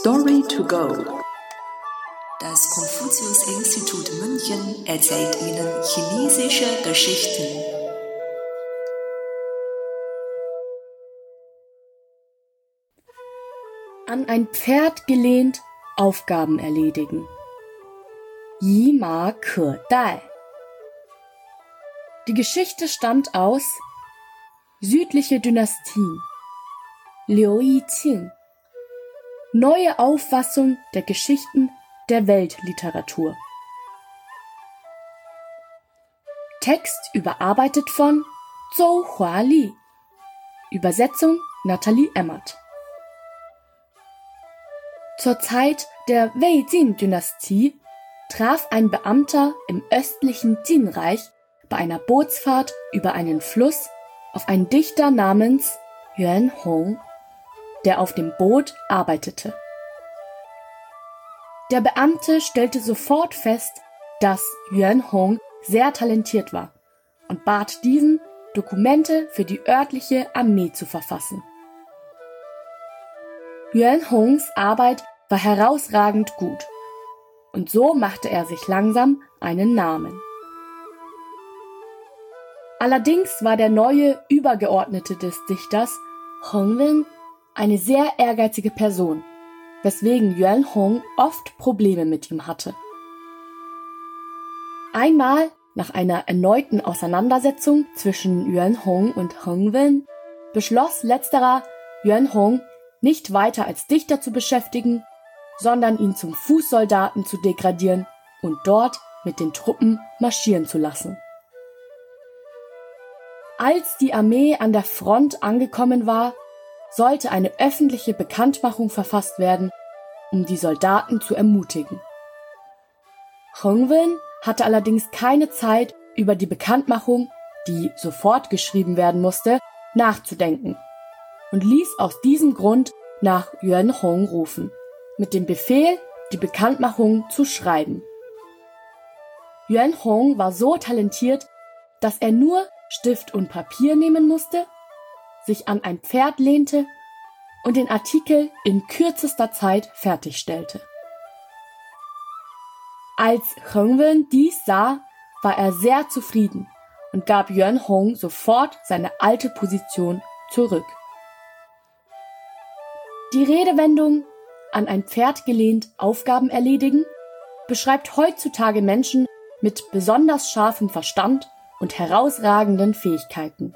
Story to go. Das Konfuzius-Institut München erzählt Ihnen chinesische Geschichten. An ein Pferd gelehnt, Aufgaben erledigen. Yi Ma Ke Dai. Die Geschichte stammt aus Südliche Dynastien. Liu Yiqing. Neue Auffassung der Geschichten der Weltliteratur. Text überarbeitet von Zhou Huali. Übersetzung Nathalie Emmert. Zur Zeit der Wei-Jin-Dynastie traf ein Beamter im östlichen Jin-Reich bei einer Bootsfahrt über einen Fluss auf einen Dichter namens Yuan Hong, der auf dem Boot arbeitete. Der Beamte stellte sofort fest, dass Yuan Hong sehr talentiert war und bat diesen, Dokumente für die örtliche Armee zu verfassen. Yuan Hongs Arbeit war herausragend gut und so machte er sich langsam einen Namen. Allerdings war der neue Übergeordnete des Dichters Hongwen eine sehr ehrgeizige Person, weswegen Yuan Hong oft Probleme mit ihm hatte. Einmal nach einer erneuten Auseinandersetzung zwischen Yuan Hong und Hongwen beschloss letzterer, Yuan Hong nicht weiter als Dichter zu beschäftigen, sondern ihn zum Fußsoldaten zu degradieren und dort mit den Truppen marschieren zu lassen. Als die Armee an der Front angekommen war, sollte eine öffentliche Bekanntmachung verfasst werden, um die Soldaten zu ermutigen. Hongwen hatte allerdings keine Zeit, über die Bekanntmachung, die sofort geschrieben werden musste, nachzudenken und ließ aus diesem Grund nach Yuan Hong rufen, mit dem Befehl, die Bekanntmachung zu schreiben. Yuan Hong war so talentiert, dass er nur Stift und Papier nehmen musste, sich an ein Pferd lehnte und den Artikel in kürzester Zeit fertigstellte. Als Hongwen dies sah, war er sehr zufrieden und gab Yuan Hong sofort seine alte Position zurück. Die Redewendung an ein Pferd gelehnt Aufgaben erledigen beschreibt heutzutage Menschen mit besonders scharfem Verstand und herausragenden Fähigkeiten.